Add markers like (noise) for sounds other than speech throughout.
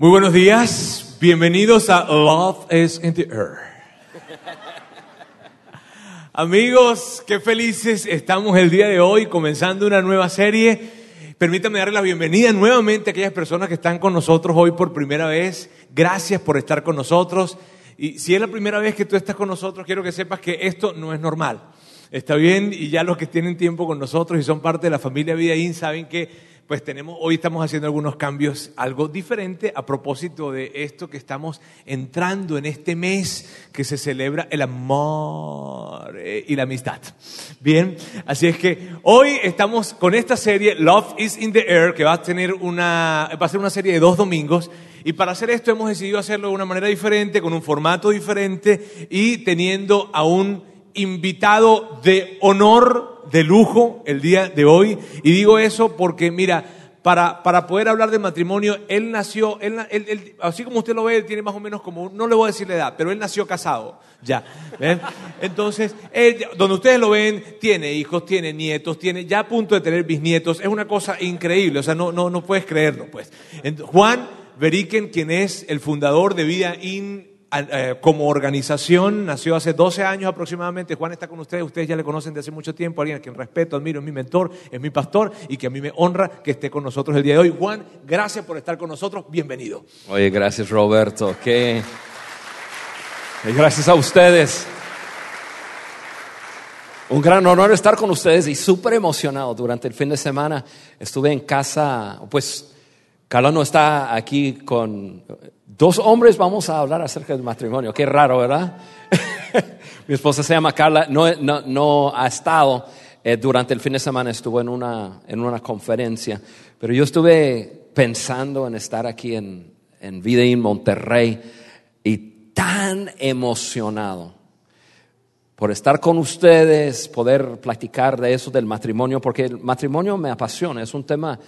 Muy buenos días, bienvenidos a Love is in the Air. Amigos, qué felices estamos el día de hoy comenzando una nueva serie. Permítanme darle la bienvenida nuevamente a aquellas personas que están con nosotros hoy por primera vez. Gracias por estar con nosotros. Y si es la primera vez que tú estás con nosotros, quiero que sepas que esto no es normal. Está bien, y ya los que tienen tiempo con nosotros y son parte de la familia Vidaín saben que pues tenemos, hoy estamos haciendo algunos cambios, algo diferente a propósito de esto que estamos entrando en este mes que se celebra el amor eh, y la amistad. Bien, así es que hoy estamos con esta serie Love is in the Air, que va a tener una, va a ser una serie de dos domingos. Y para hacer esto hemos decidido hacerlo de una manera diferente, con un formato diferente y teniendo a un invitado de honor de lujo el día de hoy. Y digo eso porque, mira, para, para poder hablar de matrimonio, él nació, él, así como usted lo ve, él tiene más o menos como, no le voy a decir la edad, pero él nació casado, ya. Entonces, donde ustedes lo ven, tiene hijos, tiene nietos, tiene ya a punto de tener bisnietos, es una cosa increíble, o sea, no, no, no puedes creerlo, pues. Juan Beriken, quien es el fundador de Vida In como organización nació hace 12 años aproximadamente. Juan está con ustedes, ustedes ya le conocen de hace mucho tiempo, alguien a quien respeto, admiro, es mi mentor, es mi pastor y que a mí me honra que esté con nosotros el día de hoy. Juan, gracias por estar con nosotros, bienvenido. Oye, gracias Roberto, que gracias a ustedes. Un gran honor estar con ustedes y súper emocionado. Durante el fin de semana estuve en casa, pues Carla no está aquí con Dos hombres vamos a hablar acerca del matrimonio. Qué raro, ¿verdad? (laughs) Mi esposa se llama Carla, no, no, ha estado eh, durante el fin de semana, estuvo en una, en una conferencia, pero yo estuve pensando en estar aquí en, en Vida en Monterrey y tan emocionado por estar con ustedes, poder platicar de eso del matrimonio, porque el matrimonio me apasiona, es un tema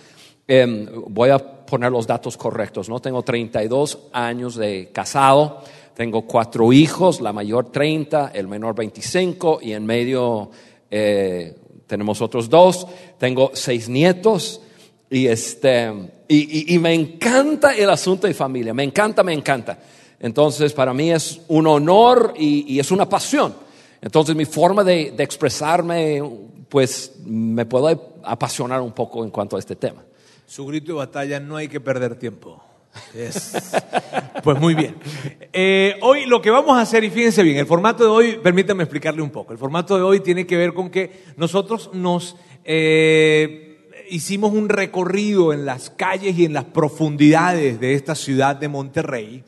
Em, voy a poner los datos correctos, ¿no? Tengo 32 años de casado, tengo cuatro hijos, la mayor 30, el menor 25 y en medio eh, tenemos otros dos, tengo seis nietos y, este, y, me encanta el asunto de familia, me encanta, me encanta. Entonces, para mí es un honor y, es una pasión. Entonces, mi forma de, de, expresarme, pues me puedo apasionar un poco en cuanto a este tema su grito de batalla, no hay que perder tiempo. Pues muy bien. Eh, hoy lo que vamos a hacer, y fíjense bien, el formato de hoy, permítanme explicarle un poco, el formato de hoy tiene que ver con que nosotros nos eh, hicimos un recorrido en las calles y en las profundidades de esta ciudad de Monterrey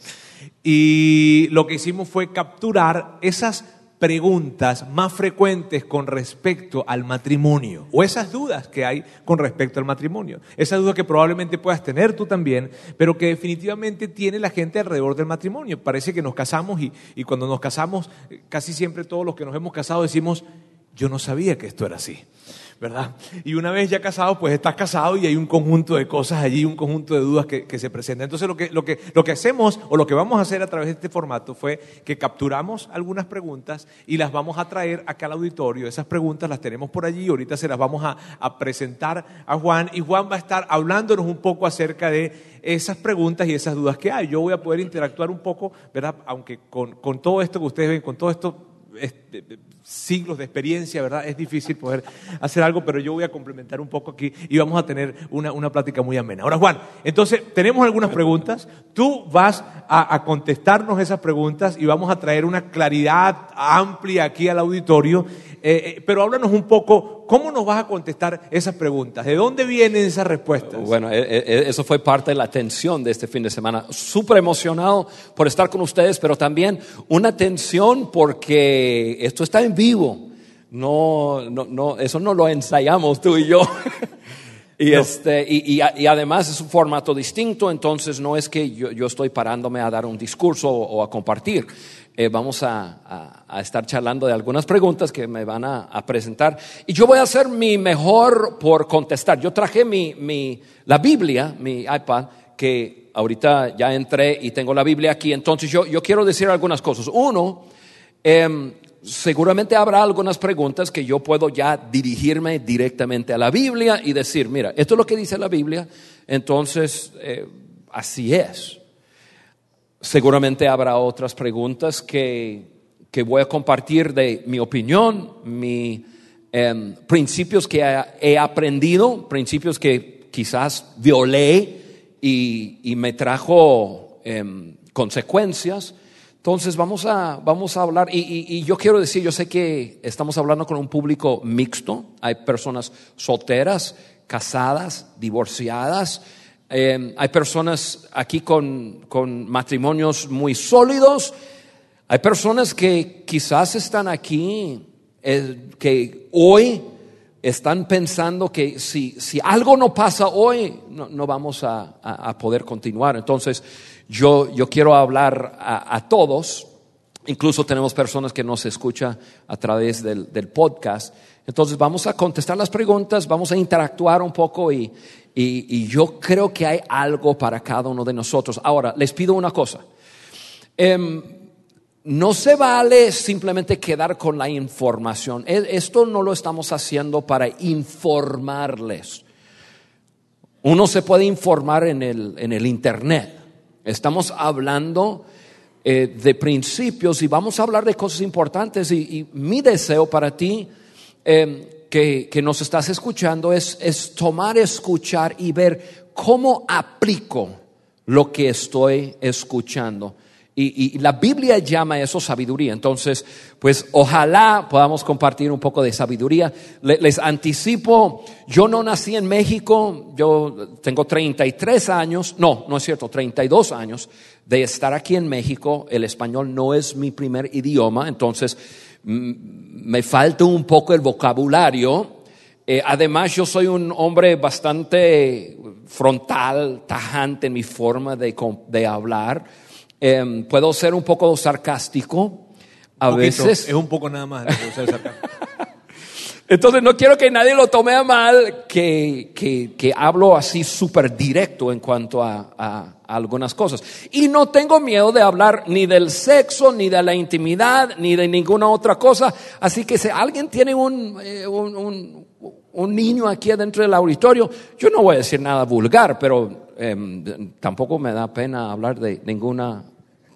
y lo que hicimos fue capturar esas preguntas más frecuentes con respecto al matrimonio o esas dudas que hay con respecto al matrimonio. Esas dudas que probablemente puedas tener tú también, pero que definitivamente tiene la gente alrededor del matrimonio. Parece que nos casamos y, y cuando nos casamos, casi siempre todos los que nos hemos casado decimos, yo no sabía que esto era así. ¿Verdad? Y una vez ya casado, pues estás casado y hay un conjunto de cosas allí, un conjunto de dudas que, se presentan. Entonces lo que, lo, que, lo que hacemos o lo que vamos a hacer a través de este formato fue que capturamos algunas preguntas y las vamos a traer acá al auditorio. Esas preguntas las tenemos por allí, ahorita se las vamos a, presentar a Juan y Juan va a estar hablándonos un poco acerca de esas preguntas y esas dudas que hay. Yo voy a poder interactuar un poco, ¿verdad? Aunque con, con todo esto que ustedes ven, con todo esto siglos de experiencia, ¿verdad? Es difícil poder hacer algo, pero yo voy a complementar un poco aquí y vamos a tener una, una plática muy amena. Ahora, Juan, entonces tenemos algunas preguntas, tú vas a, contestarnos esas preguntas y vamos a traer una claridad amplia aquí al auditorio eh, eh, pero háblanos un poco, ¿cómo nos vas a contestar esas preguntas? ¿De dónde vienen esas respuestas? Bueno, eh, eso fue parte de la tensión de este fin de semana. Súper emocionado por estar con ustedes, pero también una tensión porque esto está en vivo. No, no, no, eso no lo ensayamos tú y yo. (laughs) Y, este, y, y, además es un formato distinto, entonces no es que yo, yo estoy parándome a dar un discurso o, a compartir. Eh, vamos a, a, estar charlando de algunas preguntas que me van a, a, presentar. Y yo voy a hacer mi mejor por contestar. Yo traje mi, mi, la Biblia, mi iPad, que ahorita ya entré y tengo la Biblia aquí. Entonces yo, yo quiero decir algunas cosas. Uno, eh, seguramente habrá algunas preguntas que yo puedo ya dirigirme directamente a la Biblia y decir, mira, esto es lo que dice la Biblia, entonces eh, así es. seguramente habrá otras preguntas que, que voy a compartir de mi opinión, mis em, principios que he aprendido, principios que quizás violé y, y me trajo em, consecuencias. Entonces vamos a, vamos a hablar, y, y, yo quiero decir, yo sé que estamos hablando con un público mixto, hay personas solteras, casadas, divorciadas, em, hay personas aquí con, con matrimonios muy sólidos, hay personas que quizás están aquí, eh, que hoy están pensando que si, si algo no pasa hoy, no, no vamos a, a, poder continuar. Entonces, yo, yo quiero hablar a, a, todos, incluso tenemos personas que nos escuchan a través del, del, podcast. Entonces, vamos a contestar las preguntas, vamos a interactuar un poco y, y, y yo creo que hay algo para cada uno de nosotros. Ahora, les pido una cosa. Eh, no se vale simplemente quedar con la información. E, esto no lo estamos haciendo para informarles. Uno se puede informar en el, en el Internet. Estamos hablando eh, de principios y vamos a hablar de cosas importantes. Y, mi deseo para ti em, que, que, nos estás escuchando es, es tomar, escuchar y ver cómo aplico lo que estoy escuchando. Y, la Biblia llama eso sabiduría. Entonces, pues ojalá podamos compartir un poco de sabiduría. les anticipo, yo no nací en México, yo tengo 33 años, no, no es cierto, 32 años de estar aquí en México. El español no es mi primer idioma, entonces me falta un poco el vocabulario. Eh, además, yo soy un hombre bastante frontal, tajante en mi forma de, de hablar. Em, puedo ser un poco sarcástico a veces. Es un poco nada más. (laughs) Entonces no quiero que nadie lo tome a mal que, que, hablo así súper directo en cuanto a, a, algunas cosas. Y no tengo miedo de hablar ni del sexo, ni de la intimidad, ni de ninguna otra cosa. Así que si alguien tiene un, eh, un, un, un niño aquí adentro del auditorio, yo no voy a decir nada vulgar, pero eh, tampoco me da pena hablar de ninguna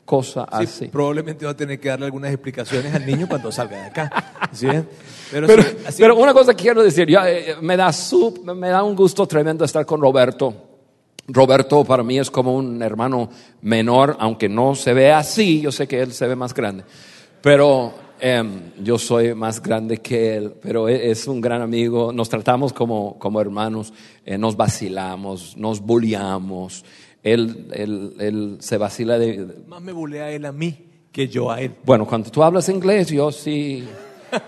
cosa así. Probablemente va a tener que darle algunas explicaciones al niño cuando salga de acá. Pero, una cosa que quiero decir, eh, me, da me da un gusto tremendo estar con Roberto. Roberto para mí es como un hermano menor, aunque no se ve así, yo sé que él se ve más grande. Pero em, yo soy más grande que él, pero e, es un gran amigo, nos tratamos como, como hermanos, eh, nos vacilamos, nos bulliamos, él, él, él se vacila de... Más me bulea él a mí que yo a él. Bueno, cuando tú hablas inglés, yo sí... (laughs)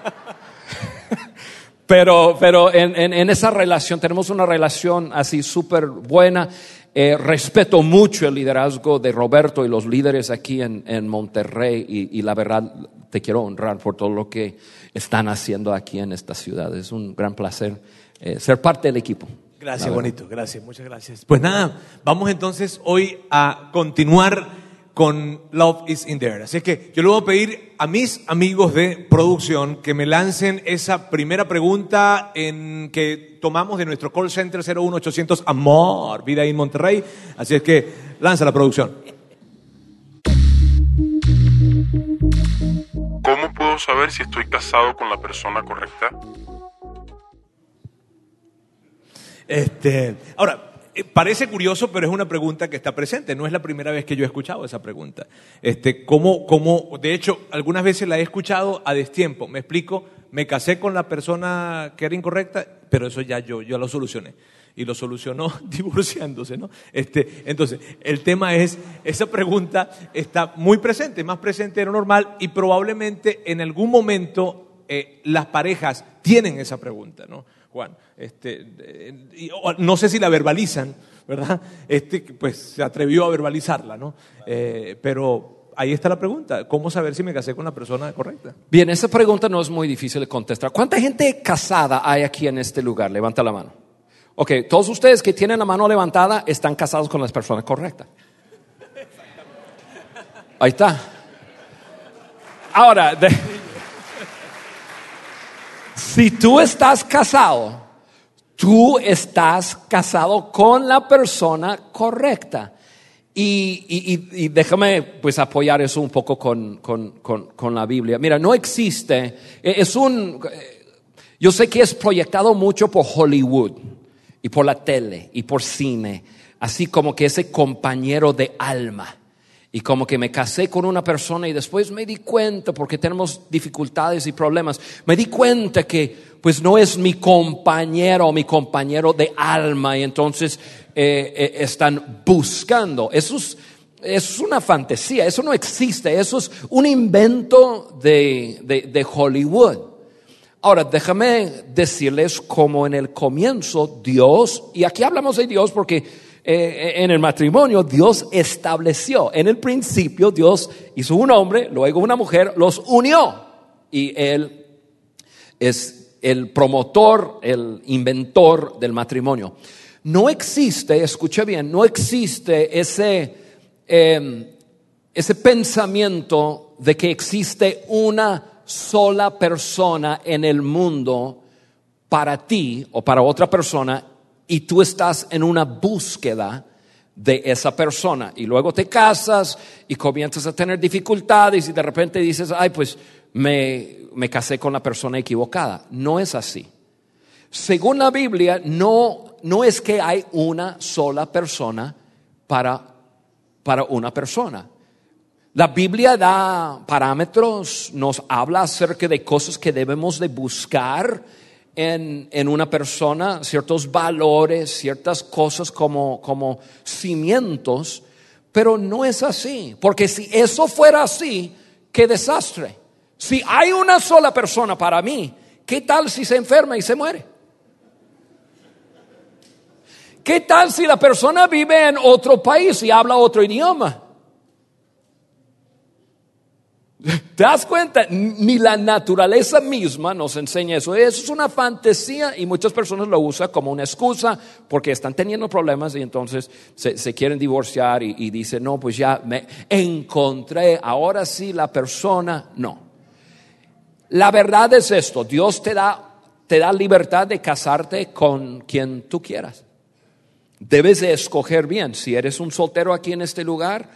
pero pero en, en, esa relación, tenemos una relación así súper buena. Eh, respeto mucho el liderazgo de Roberto y los líderes aquí en, en Monterrey y, y, la verdad te quiero honrar por todo lo que están haciendo aquí en esta ciudad. Es un gran placer eh, ser parte del equipo. Gracias, bonito, gracias, muchas gracias. Pues nada, vamos entonces hoy a continuar con Love is in there. Así que yo le voy a pedir a mis amigos de producción que me lancen esa primera pregunta en que tomamos de nuestro call center 01800 Amor, Vida en Monterrey. Así es que lanza la producción. ¿Cómo puedo saber si estoy casado con la persona correcta? Este, ahora, eh, parece curioso, pero es una pregunta que está presente. No es la primera vez que yo he escuchado esa pregunta. Este, ¿cómo, cómo, de hecho, algunas veces la he escuchado a destiempo. Me explico, me casé con la persona que era incorrecta, pero eso ya yo, yo lo solucioné. Y lo solucionó (laughs) divorciándose, ¿no? Este, entonces, el tema es, esa pregunta está muy presente, más presente de lo normal, y probablemente en algún momento eh, las parejas tienen esa pregunta, ¿no? Juan. Este, no sé si la verbalizan, ¿verdad? Este, pues se atrevió a verbalizarla, ¿no? Eh, pero ahí está la pregunta, ¿cómo saber si me casé con la persona correcta? Bien, esa pregunta no es muy difícil de contestar. ¿Cuánta gente casada hay aquí en este lugar? Levanta la mano. Ok, todos ustedes que tienen la mano levantada están casados con las personas correctas. Ahí está. Ahora, de, si tú estás casado, tú estás casado con la persona correcta. Y, y- y- déjame pues apoyar eso un poco con, con- con- con la Biblia. Mira, no existe, eh, es un, eh, yo sé que es proyectado mucho por Hollywood y por la tele y por cine, así como que ese compañero de alma. Y como que me casé con una persona y después me di cuenta, porque tenemos dificultades y problemas, me di cuenta que pues no es mi compañero o mi compañero de alma y entonces eh, eh, están buscando. Eso es, eso es una fantasía, eso no existe, eso es un invento de, de- de Hollywood. Ahora, déjame decirles como en el comienzo Dios, y aquí hablamos de Dios porque eh, en el matrimonio Dios estableció, en el principio Dios hizo un hombre, luego una mujer, los unió y Él es el promotor, el inventor del matrimonio. No existe, escuche bien, no existe ese, eh, ese pensamiento de que existe una sola persona en el mundo para ti o para otra persona y tú estás en una búsqueda de esa persona y luego te casas y comienzas a tener dificultades y de repente dices, ay, pues me, me casé con la persona equivocada. No es así. Según la Biblia, no, no es que hay una sola persona para, para una persona. La Biblia da parámetros, nos habla acerca de cosas que debemos de buscar en, en una persona, ciertos valores, ciertas cosas como, como cimientos, pero no es así, porque si eso fuera así, qué desastre. Si hay una sola persona para mí, ¿qué tal si se enferma y se muere? ¿Qué tal si la persona vive en otro país y habla otro idioma? ¿Te das cuenta? Ni la naturaleza misma nos enseña eso. Eso es una fantasía y muchas personas lo usan como una excusa porque están teniendo problemas y entonces se, quieren divorciar y, y dicen, no, pues ya me encontré, ahora sí la persona, no. La verdad es esto, Dios te da, te da libertad de casarte con quien tú quieras. Debes de escoger bien. Si eres un soltero aquí en este lugar,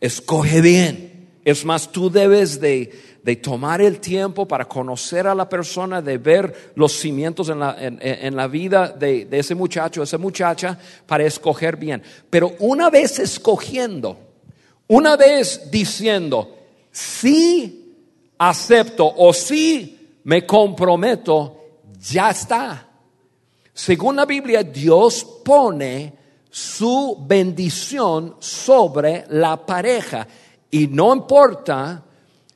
escoge bien. Es más, tú debes de, tomar el tiempo para conocer a la persona, de ver los cimientos en la, vida de, de ese muchacho, esa muchacha, para escoger bien. Pero una vez escogiendo, una vez diciendo, sí acepto o sí me comprometo, ya está. Según la Biblia, Dios pone su bendición sobre la pareja. Y no importa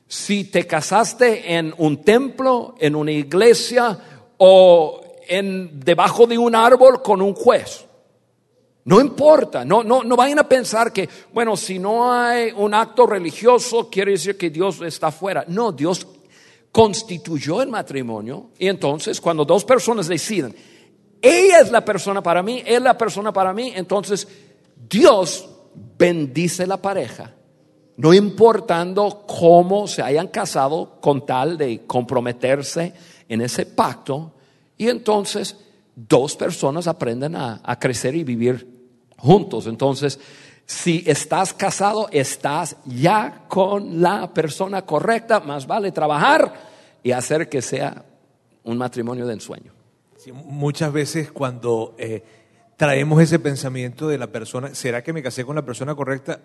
si te casaste en un templo, en una iglesia o en, debajo de un árbol con un juez. No importa, no, no, no vayan a pensar que, bueno, si no hay un acto religioso, quiere decir que Dios está fuera. No, Dios constituyó el matrimonio y entonces cuando dos personas deciden, ella es la persona para mí, él es la persona para mí, entonces Dios bendice la pareja, no importando cómo se hayan casado con tal de comprometerse en ese pacto, y entonces dos personas aprenden a, a crecer y vivir juntos. Entonces, si estás casado, estás ya con la persona correcta, más vale trabajar y hacer que sea un matrimonio de ensueño. Muchas veces cuando eh, traemos ese pensamiento de la persona, ¿será que me casé con la persona correcta?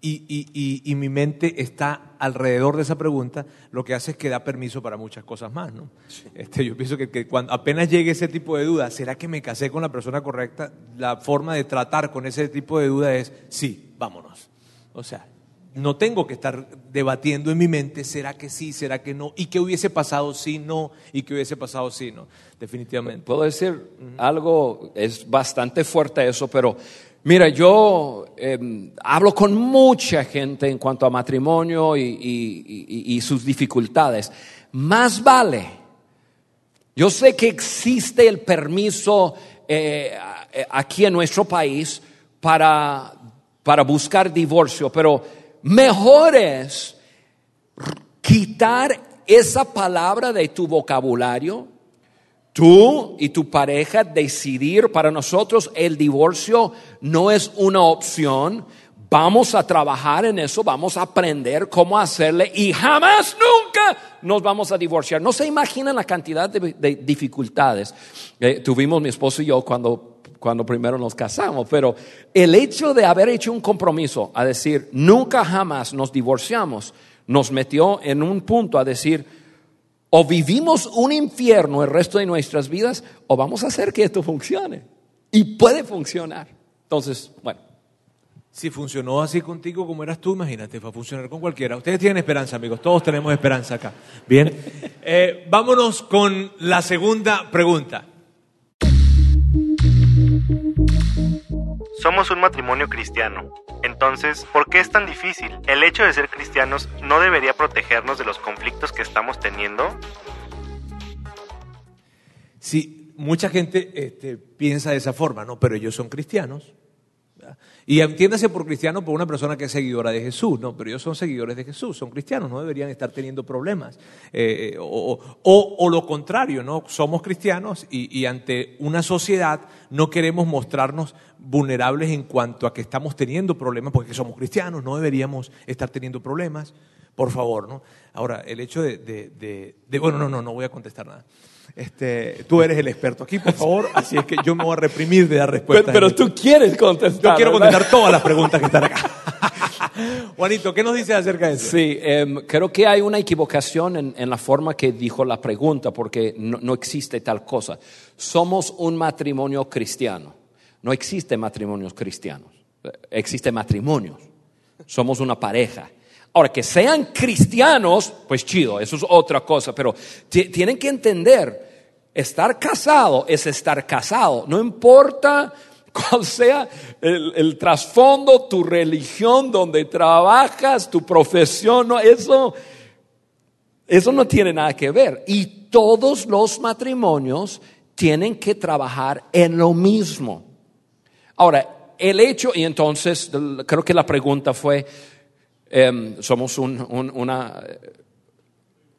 Y, y- y- y mi mente está alrededor de esa pregunta, lo que hace es que da permiso para muchas cosas más. ¿no? Este, yo pienso que, que cuando apenas llegue ese tipo de duda, ¿será que me casé con la persona correcta? La forma de tratar con ese tipo de duda es, sí, vámonos. O sea, no tengo que estar debatiendo en mi mente, ¿será que sí, será que no? ¿Y qué hubiese pasado si no? ¿Y qué hubiese pasado si no? Definitivamente. Puedo decir algo, es bastante fuerte eso, pero mira, yo eh, hablo con mucha gente en cuanto a matrimonio y, sus dificultades. Más vale. Yo sé que existe el permiso eh, aquí en nuestro país para, para buscar divorcio, pero mejor es quitar esa palabra de tu vocabulario, tú y tu pareja decidir para nosotros el divorcio no es una opción. Vamos a trabajar en eso, vamos a aprender cómo hacerle y jamás, nunca nos vamos a divorciar. No se imaginan la cantidad de, de dificultades que tuvimos mi esposo y yo cuando cuando primero nos casamos, pero el hecho de haber hecho un compromiso a decir, nunca jamás nos divorciamos, nos metió en un punto a decir, o vivimos un infierno el resto de nuestras vidas, o vamos a hacer que esto funcione. Y puede funcionar. Entonces, bueno. Si funcionó así contigo como eras tú, imagínate, va a funcionar con cualquiera. Ustedes tienen esperanza, amigos. Todos tenemos esperanza acá. Bien. (laughs) Eh, vámonos con la segunda pregunta. Somos un matrimonio cristiano. Entonces, ¿por qué es tan difícil? ¿El hecho de ser cristianos no debería protegernos de los conflictos que estamos teniendo? Sí, mucha gente este, piensa de esa forma, ¿no? Pero ellos son cristianos. Y entiéndase por cristiano por una persona que es seguidora de Jesús, ¿no? Pero ellos son seguidores de Jesús, son cristianos, no deberían estar teniendo problemas. Eh, o, o, o, lo contrario, ¿no? Somos cristianos y, y, ante una sociedad no queremos mostrarnos vulnerables en cuanto a que estamos teniendo problemas, porque somos cristianos, no deberíamos estar teniendo problemas. Por favor, ¿no? Ahora, el hecho de, de, de, de bueno, no, no, no voy a contestar nada. Este, tú eres el experto aquí, por favor, así es que yo me voy a reprimir de dar respuestas. Pero, pero tú quieres contestar. Yo quiero contestar todas las preguntas que están acá. (laughs) Juanito, ¿qué nos dices acerca de eso? Sí, eh, creo que hay una equivocación en, en, la forma que dijo la pregunta, porque no, no existe tal cosa. Somos un matrimonio cristiano. No existe matrimonios cristianos. Existe matrimonios. Somos una pareja. Ahora, que sean cristianos, pues chido, eso es otra cosa, pero tienen que entender, estar casado es estar casado, no importa (laughs) cuál sea el, el trasfondo, tu religión, donde trabajas, tu profesión, no, eso, eso no tiene nada que ver. Y todos los matrimonios tienen que trabajar en lo mismo. Ahora, el hecho, y entonces creo que la pregunta fue, eh, somos un, un, una,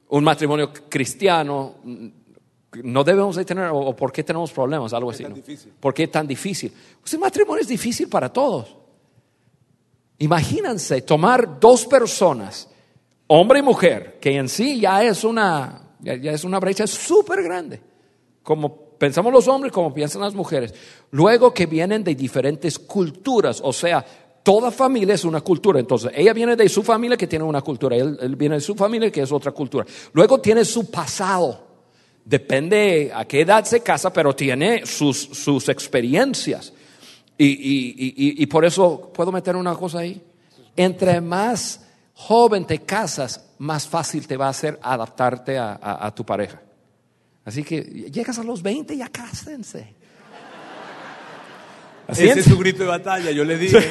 un, matrimonio cristiano, no debemos de tener, o, por qué tenemos problemas, algo así. ¿no? ¿Por qué es tan difícil? Pues el matrimonio es difícil para todos. Imagínense tomar dos personas, hombre y mujer, que en sí ya es una, ya, ya es una brecha súper grande, como pensamos los hombres, como piensan las mujeres. Luego que vienen de diferentes culturas, o sea, toda familia es una cultura. Entonces, ella viene de su familia que tiene una cultura, él, viene de su familia que es otra cultura. Luego tiene su pasado. Depende a qué edad se casa, pero tiene sus, sus experiencias. Y, y, y, por eso, ¿puedo meter una cosa ahí? Entre más joven te casas, más fácil te va a ser adaptarte a, a, tu pareja. Así que llegas a los 20 y ya cásense. Ese es su grito de batalla, yo le dije. (laughs)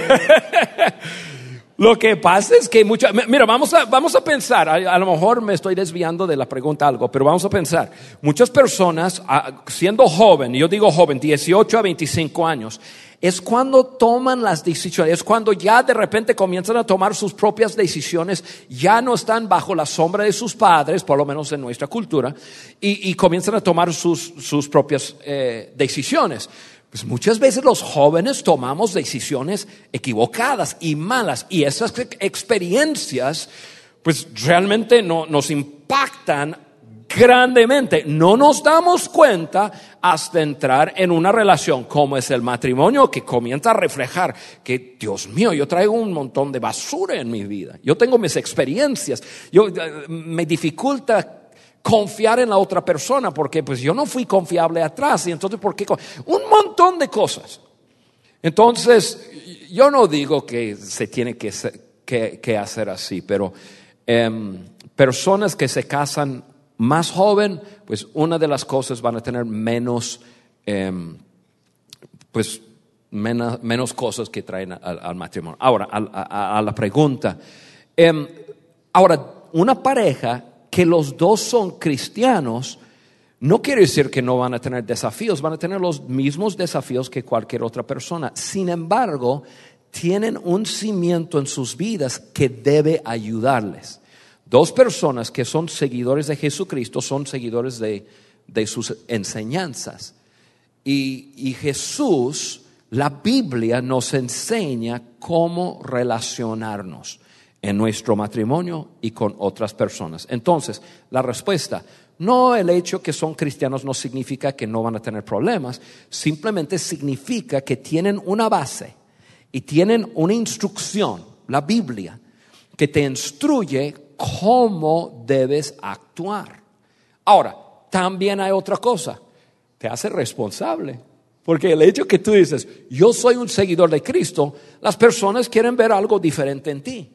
Lo que pasa es que muchas, mira, vamos a, vamos a pensar, a, a, lo mejor me estoy desviando de la pregunta algo, pero vamos a pensar, muchas personas, siendo joven, yo digo joven, 18 a 25 años, es cuando toman las decisiones, es cuando ya de repente comienzan a tomar sus propias decisiones, ya no están bajo la sombra de sus padres, por lo menos en nuestra cultura, y, y comienzan a tomar sus, sus propias eh, decisiones. Pues muchas veces los jóvenes tomamos decisiones equivocadas y malas y esas experiencias pues realmente no, nos impactan grandemente. No nos damos cuenta hasta entrar en una relación como es el matrimonio que comienza a reflejar que, Dios mío, yo traigo un montón de basura en mi vida. Yo tengo mis experiencias. Yo, me dificulta confiar en la otra persona porque pues yo no fui confiable atrás y entonces ¿por qué? Un montón de cosas. Entonces, yo no digo que se tiene que, que, hacer así, pero eh, personas que se casan más joven, pues una de las cosas van a tener menos, eh, pues menos, menos, cosas que traen al, matrimonio. Ahora, a, la pregunta. Eh, ahora, una pareja que los dos son cristianos, no quiere decir que no van a tener desafíos, van a tener los mismos desafíos que cualquier otra persona. Sin embargo, tienen un cimiento en sus vidas que debe ayudarles. Dos personas que son seguidores de Jesucristo son seguidores de, sus enseñanzas. Y Jesús, la Biblia nos enseña cómo relacionarnos en nuestro matrimonio y con otras personas. Entonces, la respuesta, no el hecho que son cristianos no significa que no van a tener problemas, simplemente significa que tienen una base y tienen una instrucción, la Biblia, que te instruye cómo debes actuar. Ahora, también hay otra cosa, te hace responsable. Porque el hecho que tú dices, yo soy un seguidor de Cristo, las personas quieren ver algo diferente en ti.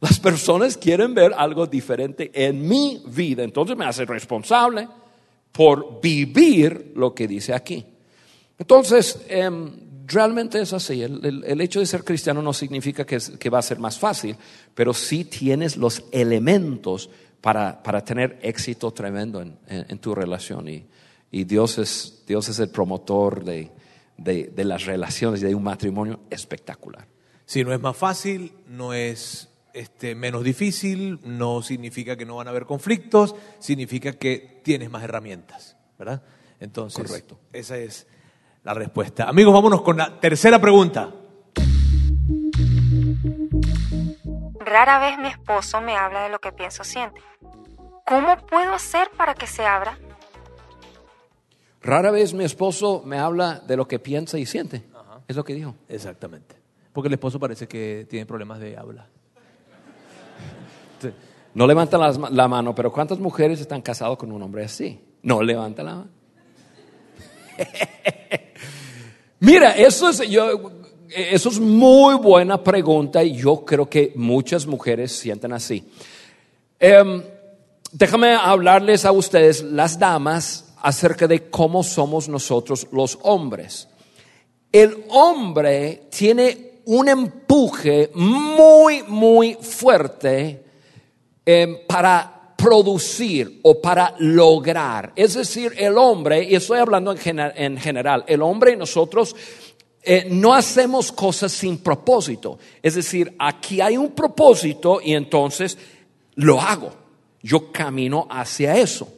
Las personas quieren ver algo diferente en mi vida. Entonces me hace responsable por vivir lo que dice aquí. Entonces, em, realmente es así. El, hecho de ser cristiano no significa que, va a ser más fácil, pero sí tienes los elementos para, tener éxito tremendo en, tu relación. Y, Dios, es, Dios es el promotor de, de las relaciones y de un matrimonio espectacular. Si no es más fácil, no es este, menos difícil, no significa que no van a haber conflictos, significa que tienes más herramientas, ¿verdad? Entonces, Correcto. esa es la respuesta. Amigos, vámonos con la tercera pregunta. Rara vez mi esposo me habla de lo que pienso siente. ¿Cómo puedo hacer para que se abra? Rara vez mi esposo me habla de lo que piensa y siente. Es lo que dijo. Exactamente. Porque el esposo parece que tiene problemas de habla. No levantan la, mano, pero ¿cuántas mujeres están casadas con un hombre así? No levanta la mano. (laughs) Mira, eso es, yo, eso es muy buena pregunta y yo creo que muchas mujeres sienten así. Em, déjame hablarles a ustedes, las damas, acerca de cómo somos nosotros los hombres. El hombre tiene un empuje muy, muy fuerte Em, para producir o para lograr. Es decir, el hombre, y estoy hablando en, general, el hombre y nosotros eh, no hacemos cosas sin propósito. Es decir, aquí hay un propósito y entonces lo hago. Yo camino hacia eso.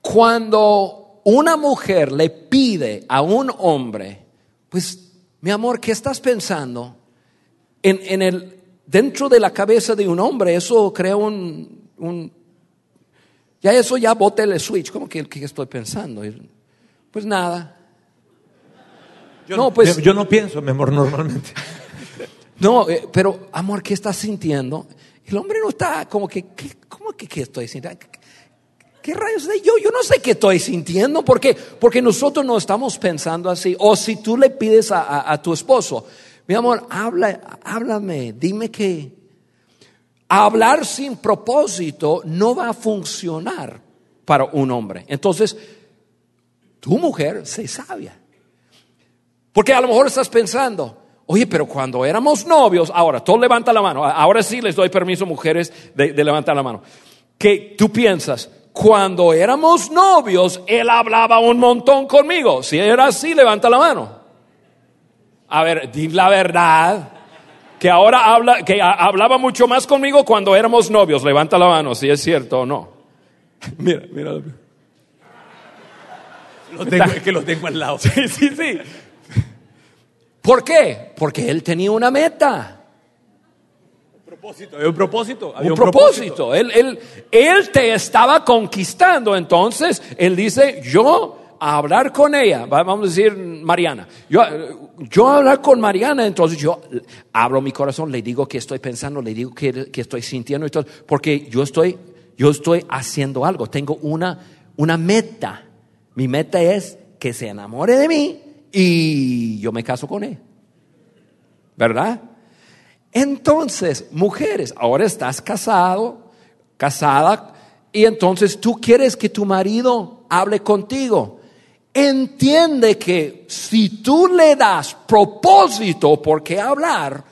Cuando una mujer le pide a un hombre, pues, mi amor, ¿qué estás pensando? En, en el dentro de la cabeza de un hombre, eso crea un, ya eso ya bota el switch, ¿cómo que, que estoy pensando? Pues nada. Yo no, pues, yo no pienso, mi amor, normalmente. (laughs) No, eh, pero amor, ¿qué estás sintiendo? El hombre no está como que, ¿cómo que qué estoy sintiendo? ¿Qué rayos de yo? Yo no sé qué estoy sintiendo. ¿Por qué? Porque nosotros no estamos pensando así. O si tú le pides a tu esposo, mi amor, habla, háblame, dime que hablar sin propósito no va a funcionar para un hombre. Entonces, tu mujer se sabia. Porque a lo mejor estás pensando, oye, pero cuando éramos novios, ahora, todo levanta la mano, ahora sí les doy permiso, mujeres, de, de levantar la mano. Que tú piensas, cuando éramos novios, él hablaba un montón conmigo. Si era así, levanta la mano. A ver, di la verdad. Que ahora habla, que hablaba mucho más conmigo cuando éramos novios. Levanta la mano si es cierto o no. (laughs) Mira, mira. (laughs) es que lo tengo al lado. Sí, sí, sí. ¿Por qué? Porque él tenía una meta. Un propósito, un propósito. un, propósito. Él, él, él te estaba conquistando. Entonces, él dice, yo a hablar con ella, vamos a decir Mariana, yo, yo a hablar con Mariana, entonces yo abro mi corazón, le digo que estoy pensando, le digo que, estoy sintiendo, todo, porque yo estoy, yo estoy haciendo algo, tengo una, una meta. Mi meta es que se enamore de mí y yo me caso con él. ¿Verdad? Entonces, mujeres, ahora estás casado, casada, y entonces tú quieres que tu marido hable contigo entiende que si tú le das propósito por qué hablar,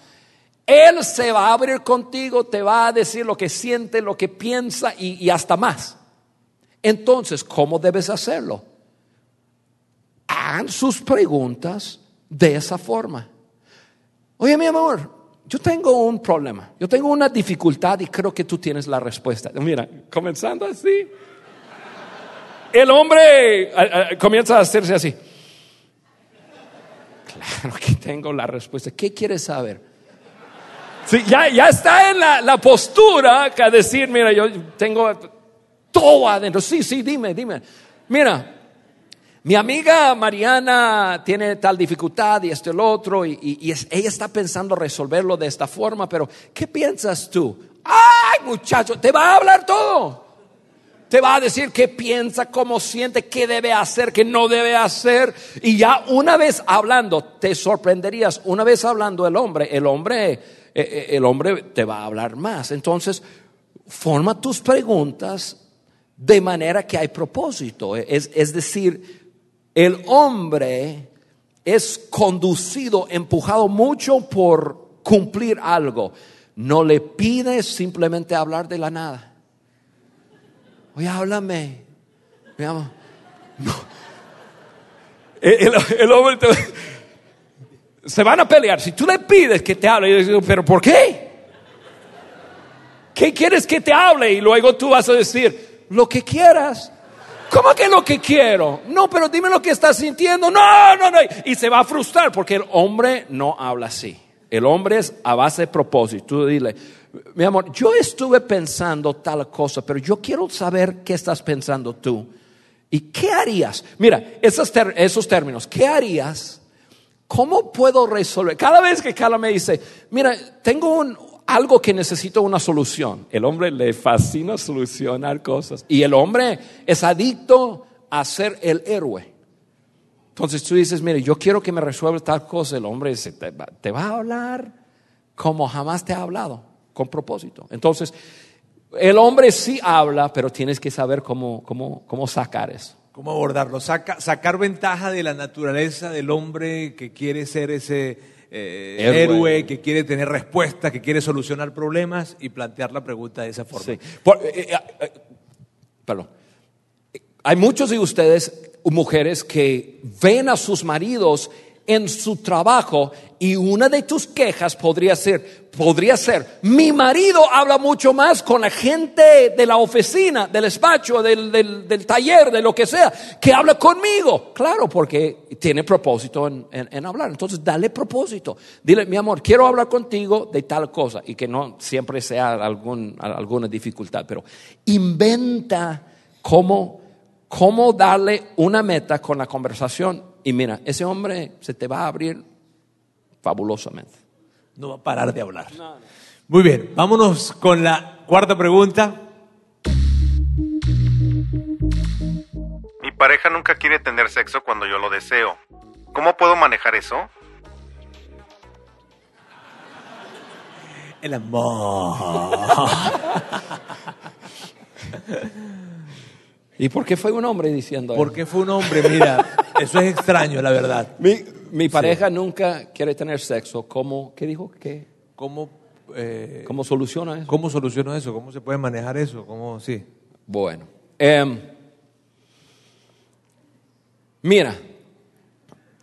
Él se va a abrir contigo, te va a decir lo que siente, lo que piensa y, hasta más. Entonces, ¿cómo debes hacerlo? Hagan sus preguntas de esa forma. Oye, mi amor, yo tengo un problema, yo tengo una dificultad y creo que tú tienes la respuesta. Mira, comenzando así. El hombre comienza a hacerse así. Claro que tengo la respuesta. ¿Qué quieres saber? Sí, ya, ya está en la, la postura que decir, mira, yo tengo todo adentro. Sí, sí, dime, dime. Mira, mi amiga Mariana tiene tal dificultad y esto y el otro, y, y- y es- ella está pensando resolverlo de esta forma, pero ¿qué piensas tú? ¡Ay, muchacho! Te va a hablar todo. Te va a decir qué piensa, cómo siente, qué debe hacer, qué no debe hacer. Y ya una vez hablando, te sorprenderías, una vez hablando el hombre, el hombre, eh, eh, el hombre te va a hablar más. Entonces, forma tus preguntas de manera que hay propósito. Es, es decir, el hombre es conducido, empujado mucho por cumplir algo. No le pides simplemente hablar de la nada. Oye, háblame. Mi amor. No. El, el- hombre te- se van a pelear. Si tú le pides que te hable, yo digo, pero ¿por qué? ¿Qué quieres que te hable? Y luego tú vas a decir, lo que quieras. ¿Cómo que lo que quiero? No, pero dime lo que estás sintiendo. No, no, no. Y se va a frustrar porque el hombre no habla así. El hombre es a base de propósito. Tú dile, mi amor, yo estuve pensando tal cosa, pero yo quiero saber qué estás pensando tú. ¿Y qué harías? Mira, esos, esos términos, ¿qué harías? ¿Cómo puedo resolver? Cada vez que Carla me dice, mira, tengo un- algo que necesito una solución. El hombre le fascina solucionar cosas. Y el hombre es adicto a ser el héroe. Entonces tú dices, mire, yo quiero que me resuelva tal cosa. El hombre dice, te va, te va a hablar como jamás te ha hablado, con propósito. Entonces, el hombre sí habla, pero tienes que saber cómo, cómo, cómo sacar eso. ¿Cómo abordarlo? Saca- sacar ventaja de la naturaleza del hombre que quiere ser ese eh, Héroe. héroe. que quiere tener respuestas, que quiere solucionar problemas y plantear la pregunta de esa forma. Sí. Por- eh, eh, eh, perdón. Hay muchos de ustedes, mujeres, que ven a sus maridos en su trabajo y una de tus quejas podría ser, podría ser, mi marido habla mucho más con la gente de la oficina, del despacho, del, del- del taller, de lo que sea, que habla conmigo. Claro, porque tiene propósito en, en- en hablar. Entonces, dale propósito. Dile, mi amor, quiero hablar contigo de tal cosa y que no siempre sea algún, alguna dificultad, pero inventa cómo, cómo darle una meta con la conversación. Y mira, ese hombre se te va a abrir fabulosamente. No va a parar de hablar. Muy bien, vámonos con la cuarta pregunta. Mi pareja nunca quiere tener sexo cuando yo lo deseo. ¿Cómo puedo manejar eso? El amor. (laughs) ¿Y por qué fue un hombre diciendo ¿Por qué fue un hombre? Mira, (laughs) eso es extraño, la verdad. Mi, mi pareja nunca quiere tener sexo. ¿Cómo? ¿Qué dijo? ¿Qué? ¿Cómo, eh, ¿Cómo soluciona eso? ¿Cómo soluciono eso? ¿Cómo se puede manejar eso? ¿Cómo, sí. Bueno, em, mira,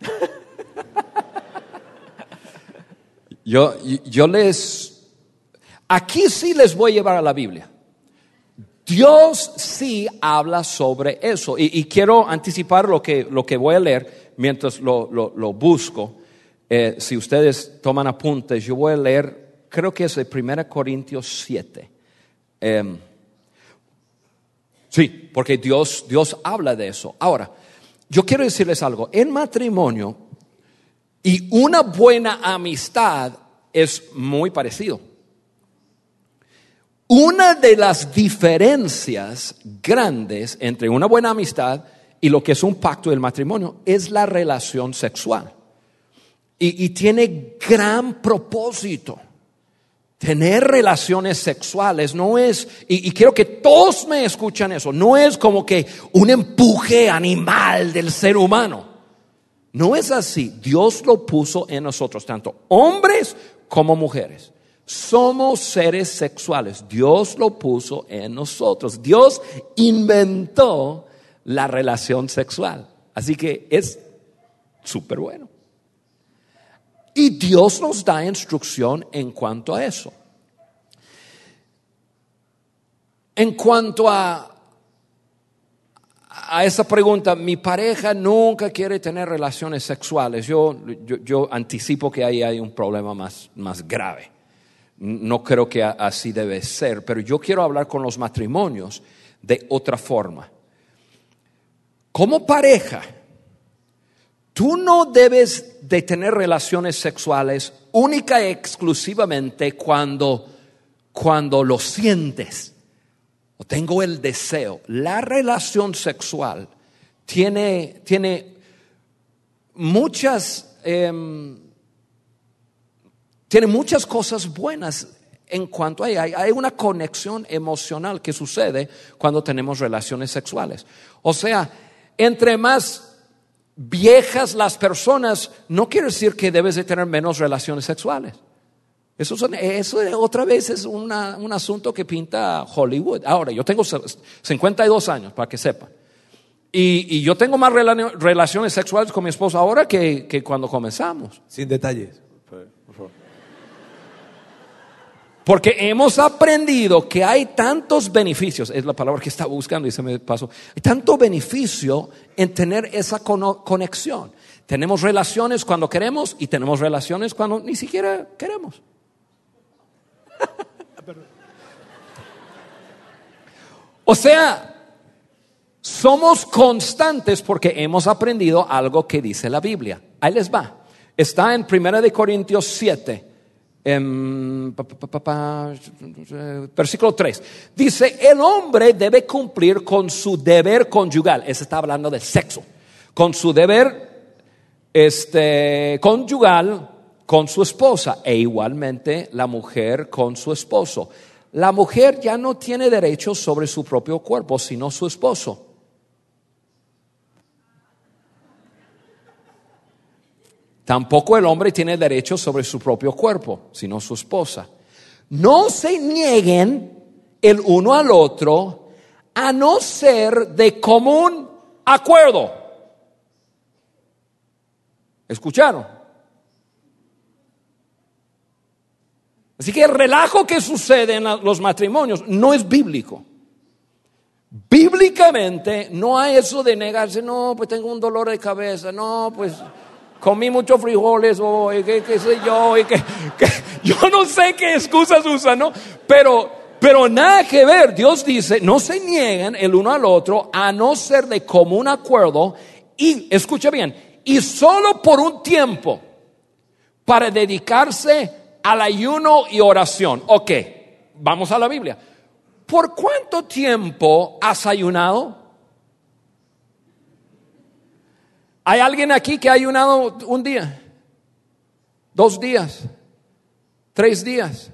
(laughs) yo, yo les, aquí sí les voy a llevar a la Biblia. Dios sí habla sobre eso y, quiero anticipar lo que, lo que voy a leer mientras lo, lo- lo busco. Eh, si ustedes toman apuntes, yo voy a leer, creo que es de 1 Corintios 7. Em, Sí, porque Dios, Dios habla de eso. Ahora, yo quiero decirles algo. En matrimonio y una buena amistad es muy parecido. Una de las diferencias grandes entre una buena amistad y lo que es un pacto del matrimonio es la relación sexual. Y, tiene gran propósito. Tener relaciones sexuales no es, y, y quiero que todos me escuchan eso, no es como que un empuje animal del ser humano. No es así. Dios lo puso en nosotros, tanto hombres como mujeres. Somos seres sexuales. Dios lo puso en nosotros. Dios inventó la relación sexual. Así que es súper bueno. Y Dios nos da instrucción en cuanto a eso. En cuanto a, a esa pregunta, mi pareja nunca quiere tener relaciones sexuales, yo, yo, yo anticipo que ahí hay un problema más, más grave. No creo que así debe ser, pero yo quiero hablar con los matrimonios de otra forma. Como pareja, tú no debes de tener relaciones sexuales única y exclusivamente cuando, cuando lo sientes o tengo el deseo. La relación sexual tiene, tiene muchas, em, tiene muchas cosas buenas en cuanto a hay, hay una conexión emocional que sucede cuando tenemos relaciones sexuales. O sea, entre más viejas las personas, no quiere decir que debes de tener menos relaciones sexuales. Eso, son- otra vez es un asunto que pinta Hollywood. Ahora, yo tengo 52 años, para que sepan. Y, yo tengo más rela- relaciones sexuales con mi esposa ahora que, que cuando comenzamos. Sin detalles. Por favor. Porque hemos aprendido que hay tantos beneficios, es la palabra que estaba buscando y se me pasó, hay tanto beneficio en tener esa conexión. Tenemos relaciones cuando queremos y tenemos relaciones cuando ni siquiera queremos. (laughs) o sea, somos constantes porque hemos aprendido algo que dice la Biblia. Ahí les va. Está en 1 de Corintios 7, versículo 3. Dice, el hombre debe cumplir con su deber conyugal. Ese está hablando del sexo. Con su deber este, conyugal con su esposa e igualmente la mujer con su esposo. La mujer ya no tiene derechos sobre su propio cuerpo, sino su esposo. Tampoco el hombre tiene derechos sobre su propio cuerpo, sino su esposa. No se nieguen el uno al otro a no ser de común acuerdo. ¿Escucharon? Así que el relajo que sucede en los matrimonios no es bíblico. Bíblicamente no hay eso de negarse, no, pues tengo un dolor de cabeza, no, pues comí muchos frijoles hoy, qué, qué sé yo, que, que- (laughs) yo no sé qué excusas usan, ¿no? Pero, pero nada que ver, Dios dice, no se nieguen el uno al otro a no ser de común acuerdo y, escucha bien, y solo por un tiempo para dedicarse al ayuno y oración. Ok, vamos a la Biblia. ¿Por cuánto tiempo has ayunado? ¿Hay alguien aquí que ha ayunado un día? ¿Dos días? ¿Tres días?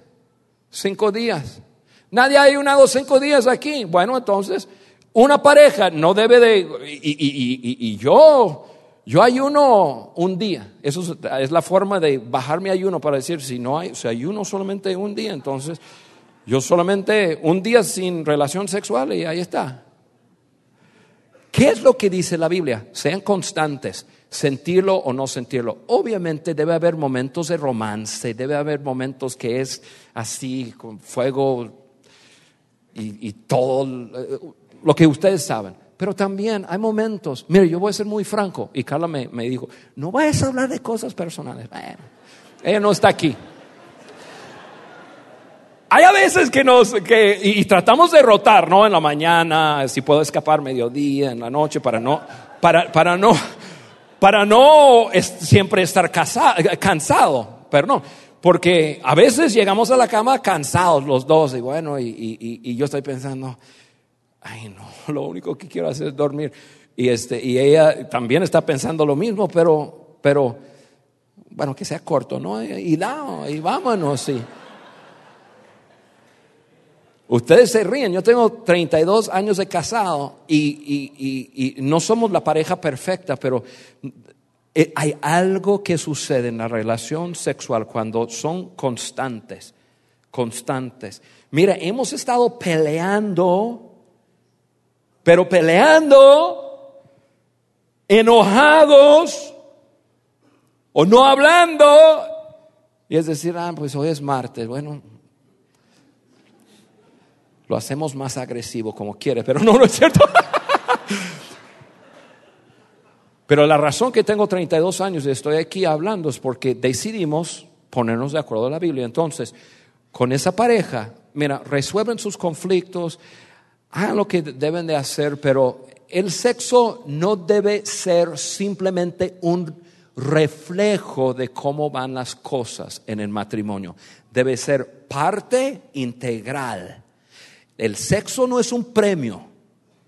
¿Cinco días? ¿Nadie ha ayunado cinco días aquí? Bueno, entonces, una pareja no debe de... Y, y- y- y- yo, yo ayuno un día. Eso es, es la forma de bajar mi ayuno para decir, si no hay, si ayuno solamente un día, entonces yo solamente un día sin relación sexual y ahí está. ¿Qué es lo que dice la Biblia? Sean constantes, sentirlo o no sentirlo. Obviamente debe haber momentos de romance, debe haber momentos que es así, con fuego y, todo eh, lo que ustedes saben. Pero también hay momentos, mire, yo voy a ser muy franco, y Carla me, me dijo, no vayas a hablar de cosas personales. Bueno, ella no está aquí. Hay a veces que nos, que, y, tratamos de rotar, ¿no? En la mañana, si puedo escapar mediodía, en la noche, para no, para, para no, para no siempre estar cansado, perdón. Porque a veces llegamos a la cama cansados los dos, y bueno, y, y- y- yo estoy pensando, ay no, (laughs) lo único que quiero hacer es dormir. Y, este, y ella también está pensando lo mismo, pero, pero, bueno, que sea corto, ¿no? Y, y, y vámonos, sí. Ustedes se ríen, yo tengo 32 años de casado y, y- y- no somos la pareja perfecta, pero eh, hay algo que sucede en la relación sexual cuando son constantes, constantes. Mira, hemos estado peleando, pero peleando, enojados o no hablando. Y es decir, ah, pues hoy es martes, bueno, lo hacemos más agresivo como quiere, pero no, no es cierto. (laughs) Pero la razón que tengo 32 años y estoy aquí hablando es porque decidimos ponernos de acuerdo a la Biblia. Entonces, con esa pareja, mira, resuelven sus conflictos, hagan lo que deben de hacer, pero el sexo no debe ser simplemente un reflejo de cómo van las cosas en el matrimonio. Debe ser parte integral. El sexo no es un premio.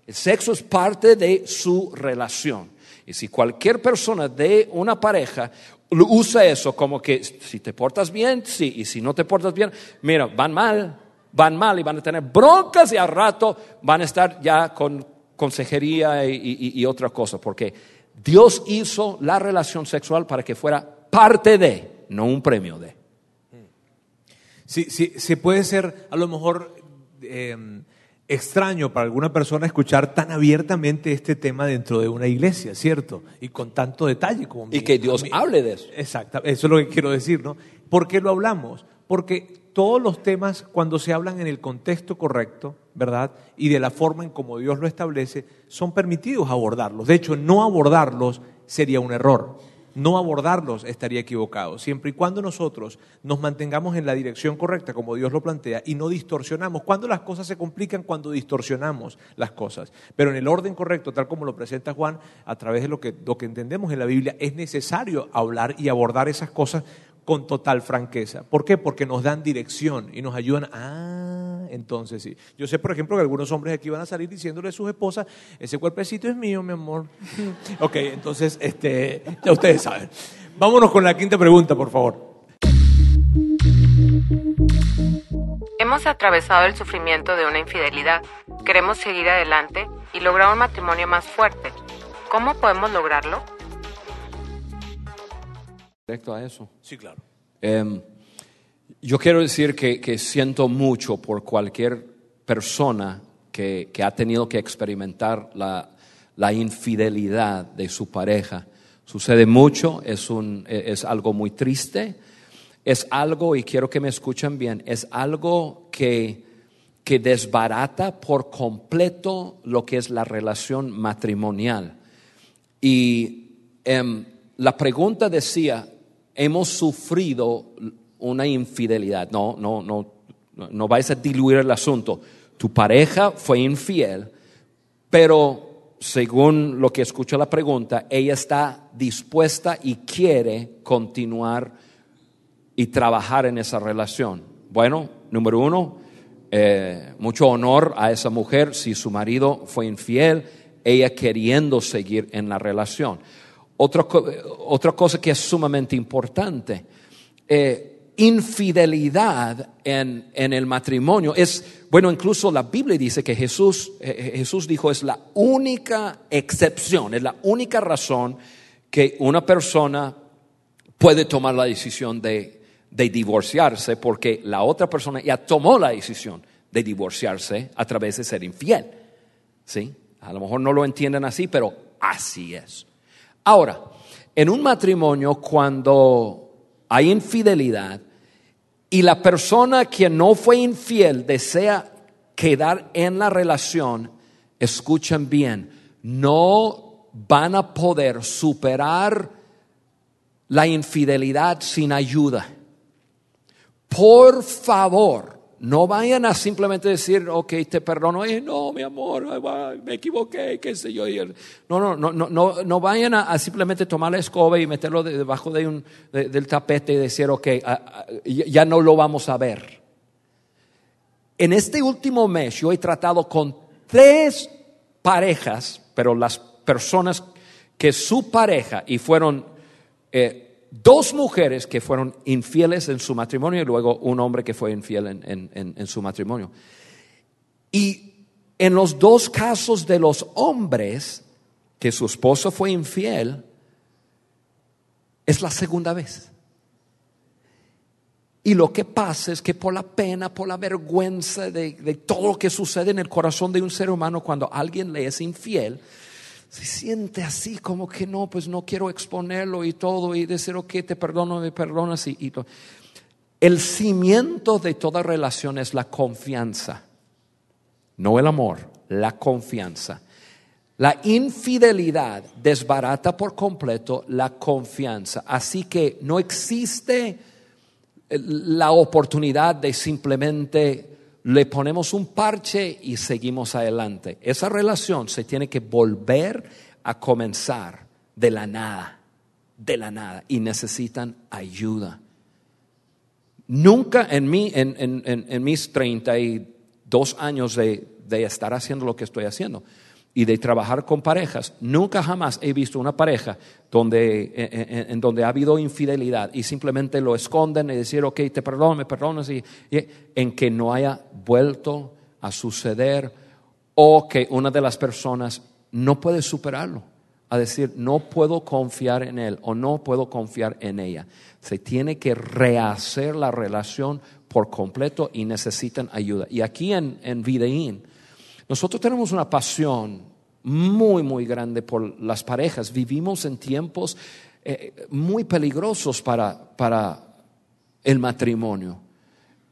El sexo es parte de su relación. Y si cualquier persona de una pareja usa eso como que si te portas bien, sí, y si no te portas bien, mira, van mal, van mal y van a tener broncas y al rato van a estar ya con consejería y, otra cosa, porque Dios hizo la relación sexual para que fuera parte de, no un premio de. Sí, sí, puede ser a lo mejor eh, extraño para alguna persona escuchar tan abiertamente este tema dentro de una iglesia, ¿cierto? Y con tanto detalle como Y que Dios hable de eso. Exacto, eso es lo que quiero decir, ¿no? ¿Por qué lo hablamos? Porque todos los temas, cuando se hablan en el contexto correcto, ¿verdad? Y de la forma en como Dios lo establece, son permitidos abordarlos. De hecho, no abordarlos sería un error no abordarlos estaría equivocado, siempre y cuando nosotros nos mantengamos en la dirección correcta, como Dios lo plantea, y no distorsionamos. Cuando las cosas se complican, cuando distorsionamos las cosas. Pero en el orden correcto, tal como lo presenta Juan, a través de lo que, lo que entendemos en la Biblia, es necesario hablar y abordar esas cosas con total franqueza. ¿Por qué? Porque nos dan dirección y nos ayudan. Ah, entonces sí. Yo sé, por ejemplo, que algunos hombres aquí van a salir diciéndole a sus esposas, ese cuerpecito es mío, mi amor. (laughs) ok, entonces, este, ya ustedes saben. Vámonos con la quinta pregunta, por favor. Hemos atravesado el sufrimiento de una infidelidad. Queremos seguir adelante y lograr un matrimonio más fuerte. ¿Cómo podemos lograrlo? Directo a eso. Sí, claro. Em, yo quiero decir que, siento mucho por cualquier persona que, ha tenido que experimentar la, infidelidad de su pareja. Sucede mucho, es, un, es algo muy triste, es algo, y quiero que me escuchen bien, es algo que, que desbarata por completo lo que es la relación matrimonial. Y em, la pregunta decía, hemos sufrido una infidelidad. No, no, no, no vais a diluir el asunto. Tu pareja fue infiel, pero según lo que escucho la pregunta, ella está dispuesta y quiere continuar y trabajar en esa relación. Bueno, número uno, eh, mucho honor a esa mujer si su marido fue infiel, ella queriendo seguir en la relación. Otra, otra cosa que es sumamente importante, eh, infidelidad en, en, el matrimonio es, bueno, incluso la Biblia dice que Jesús, eh, Jesús dijo es la única excepción, es la única razón que una persona puede tomar la decisión de, de divorciarse porque la otra persona ya tomó la decisión de divorciarse a través de ser infiel. ¿Sí? A lo mejor no lo entienden así, pero así es. Ahora, en un matrimonio cuando hay infidelidad y la persona que no fue infiel desea quedar en la relación, escuchen bien, no van a poder superar la infidelidad sin ayuda. Por favor, no vayan a simplemente decir, ok, te perdono. Eh, no, mi amor, me equivoqué, qué sé yo. No, no, no, no, no, vayan a, simplemente tomar la escoba y meterlo debajo de un, del tapete y decir, ok, ya no lo vamos a ver. En este último mes yo he tratado con tres parejas, pero las personas que su pareja y fueron... Eh, dos mujeres que fueron infieles en su matrimonio y luego un hombre que fue infiel en, su matrimonio. Y en los dos casos de los hombres que su esposo fue infiel, es la segunda vez. Y lo que pasa es que por la pena, por la vergüenza de, de, todo lo que sucede en el corazón de un ser humano cuando alguien le es infiel, se siente así como que no, pues no quiero exponerlo y todo y decir, ok, te perdono, me perdonas y, todo. El cimiento de toda relación es la confianza, no el amor, la confianza. La infidelidad desbarata por completo la confianza. Así que no existe la oportunidad de simplemente le ponemos un parche y seguimos adelante. Esa relación se tiene que volver a comenzar de la nada, de la nada, y necesitan ayuda. Nunca en, mí, en, en, en mis 32 años de, de estar haciendo lo que estoy haciendo, y de trabajar con parejas, nunca jamás he visto una pareja donde, en, donde ha habido infidelidad y simplemente lo esconden y decir, ok, te perdono, me perdonas, y, en que no haya vuelto a suceder o que una de las personas no puede superarlo, a decir, no puedo confiar en él o no puedo confiar en ella. Se tiene que rehacer la relación por completo y necesitan ayuda. Y aquí en, en Videín, nosotros tenemos una pasión muy, muy grande por las parejas. Vivimos en tiempos eh, muy peligrosos para, para el matrimonio.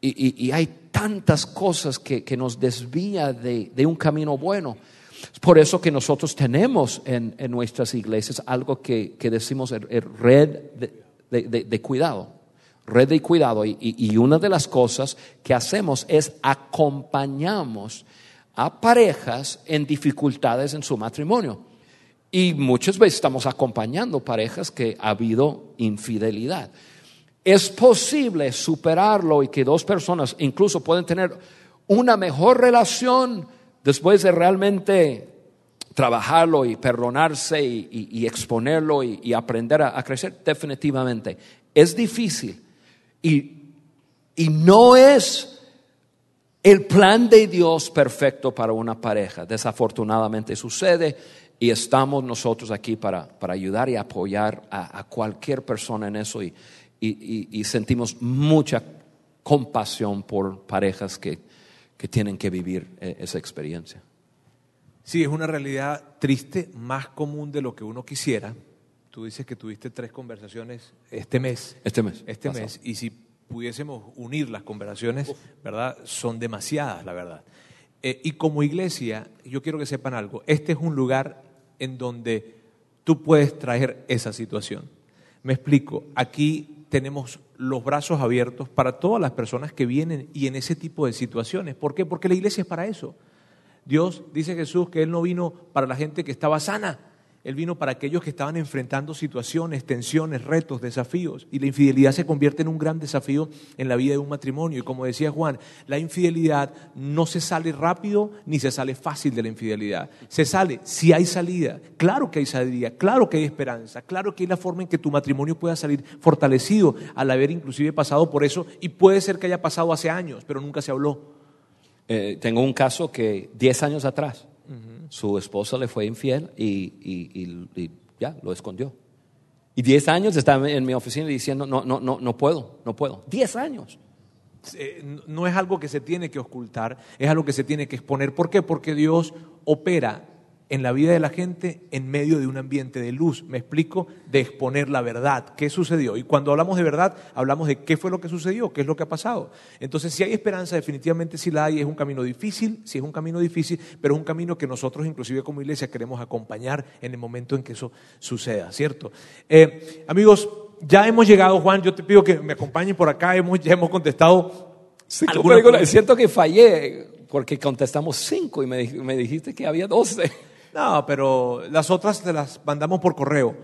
Y, hay tantas cosas que, nos desvía de, un camino bueno. Es por eso que nosotros tenemos en, nuestras iglesias algo que, decimos red de, cuidado. Red de cuidado. Y, y una de las cosas que hacemos es acompañamos a parejas en dificultades en su matrimonio. Y muchas veces estamos acompañando parejas que ha habido infidelidad. Es posible superarlo y que dos personas incluso pueden tener una mejor relación después de realmente trabajarlo y perdonarse y, exponerlo y, aprender a, crecer. Definitivamente. Es difícil y, y no es el plan de Dios perfecto para una pareja. Desafortunadamente sucede y estamos nosotros aquí para, para ayudar y apoyar a, cualquier persona en eso y, y, sentimos mucha compasión por parejas que, que tienen que vivir eh, esa experiencia. Sí, es una realidad triste, más común de lo que uno quisiera. Tú dices que tuviste tres conversaciones este mes. Este mes. Este mes. Y si pudiésemos unir las conversaciones, ¿verdad? Son demasiadas, la verdad. Eh, y como iglesia, yo quiero que sepan algo, este es un lugar en donde tú puedes traer esa situación. Me explico, aquí tenemos los brazos abiertos para todas las personas que vienen y en ese tipo de situaciones. ¿Por qué? Porque la iglesia es para eso. Dios dice Jesús que Él no vino para la gente que estaba sana, él vino para aquellos que estaban enfrentando situaciones, tensiones, retos, desafíos. Y la infidelidad se convierte en un gran desafío en la vida de un matrimonio. Y como decía Juan, la infidelidad no se sale rápido ni se sale fácil de la infidelidad. Se sale si hay salida. Claro que hay salida, claro que hay esperanza, claro que hay la forma en que tu matrimonio pueda salir fortalecido al haber inclusive pasado por eso. Y puede ser que haya pasado hace años, pero nunca se habló. Eh, tengo un caso que 10 años atrás su esposa le fue infiel y, ya, lo escondió. Y 10 años estaba en mi oficina diciendo, no, no, no, no puedo, no puedo. 10 años. no es algo que se tiene que ocultar, es algo que se tiene que exponer. ¿Por qué? Porque Dios opera en la vida de la gente en medio de un ambiente de luz. Me explico, de exponer la verdad, qué sucedió. Y cuando hablamos de verdad, hablamos de qué fue lo que sucedió, qué es lo que ha pasado. Entonces, si hay esperanza, definitivamente sí la hay. Es un camino difícil, sí es un camino difícil, pero es un camino que nosotros, inclusive como iglesia, queremos acompañar en el momento en que eso suceda, ¿cierto? Eh, amigos, ya hemos llegado, Juan, yo te pido que me acompañen por acá, hemos, ya hemos contestado. siento que fallé porque contestamos cinco y me, me dijiste que había doce. No, pero las otras te las mandamos por correo.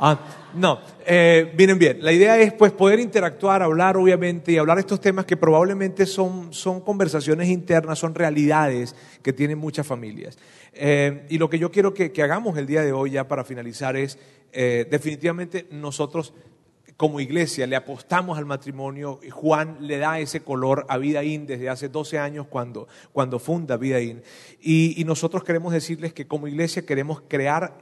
Ah, no, eh, vienen bien. La idea es pues poder interactuar, hablar obviamente y hablar estos temas que probablemente son, son conversaciones internas, son realidades que tienen muchas familias. Eh, y lo que yo quiero que, hagamos el día de hoy ya para finalizar es eh, definitivamente nosotros como iglesia le apostamos al matrimonio y Juan le da ese color a Vidaín desde hace 12 años cuando, cuando funda Vidaín. Y, y nosotros queremos decirles que como iglesia queremos crear,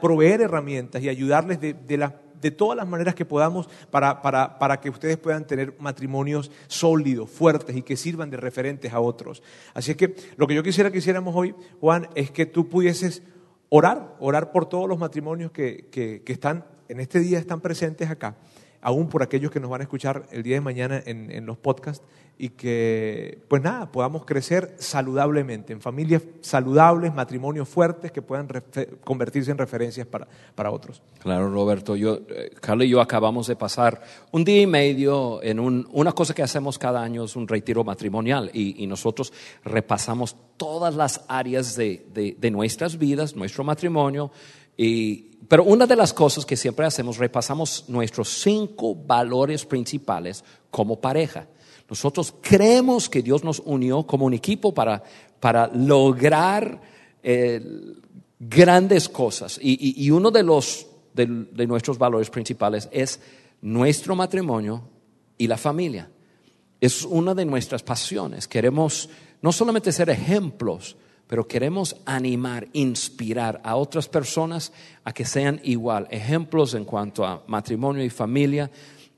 proveer herramientas y ayudarles de, de, de todas las maneras que podamos para, para, para, que ustedes puedan tener matrimonios sólidos, fuertes y que sirvan de referentes a otros. Así es que lo que yo quisiera que hiciéramos hoy, Juan, es que tú pudieses orar, orar por todos los matrimonios que, que, que están en este día, están presentes acá aún por aquellos que nos van a escuchar el día de mañana en, los podcasts, y que, pues nada, podamos crecer saludablemente, en familias saludables, matrimonios fuertes que puedan convertirse en referencias para, para otros. Claro, Roberto. Yo, eh, Carla y yo acabamos de pasar un día y medio en un- una cosa que hacemos cada año, es un retiro matrimonial. Y, nosotros repasamos todas las áreas de- de nuestras vidas, nuestro matrimonio. Y, pero una de las cosas que siempre hacemos, repasamos nuestros cinco valores principales como pareja. Nosotros creemos que Dios nos unió como un equipo para, para lograr eh, grandes cosas. Y, y- y uno de, los, de, de nuestros valores principales es nuestro matrimonio y la familia. Es una de nuestras pasiones. Queremos no solamente ser ejemplos, pero queremos animar, inspirar a otras personas a que sean igual, ejemplos en cuanto a matrimonio y familia.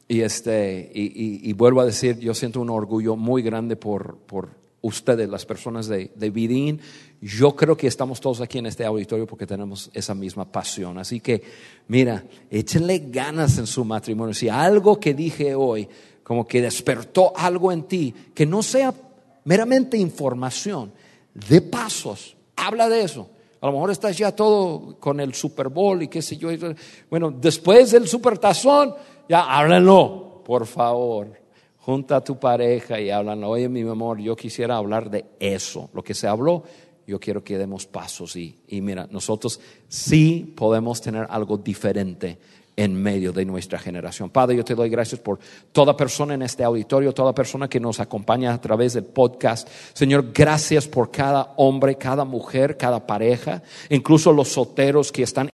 Y, este, y, vuelvo a decir, yo siento un orgullo muy grande por, por ustedes, las personas de, de Vidín. Yo creo que estamos todos aquí en este auditorio porque tenemos esa misma pasión. Así que, mira, échenle ganas en su matrimonio. Si algo que dije hoy, como que despertó algo en ti, que no sea meramente información, de pasos, habla de eso. A lo mejor estás ya todo con el Super Bowl y qué sé yo. Bueno, después del Super Tazón, ya háblanlo, por favor. Junta a tu pareja y háblanlo. Oye, mi amor, yo quisiera hablar de eso. Lo que se habló, yo quiero que demos pasos. Y, y mira, nosotros sí podemos tener algo diferente en medio de nuestra generación. Padre, yo te doy gracias por toda persona en este auditorio, toda persona que nos acompaña a través del podcast. Señor, gracias por cada hombre, cada mujer, cada pareja, incluso los solteros que están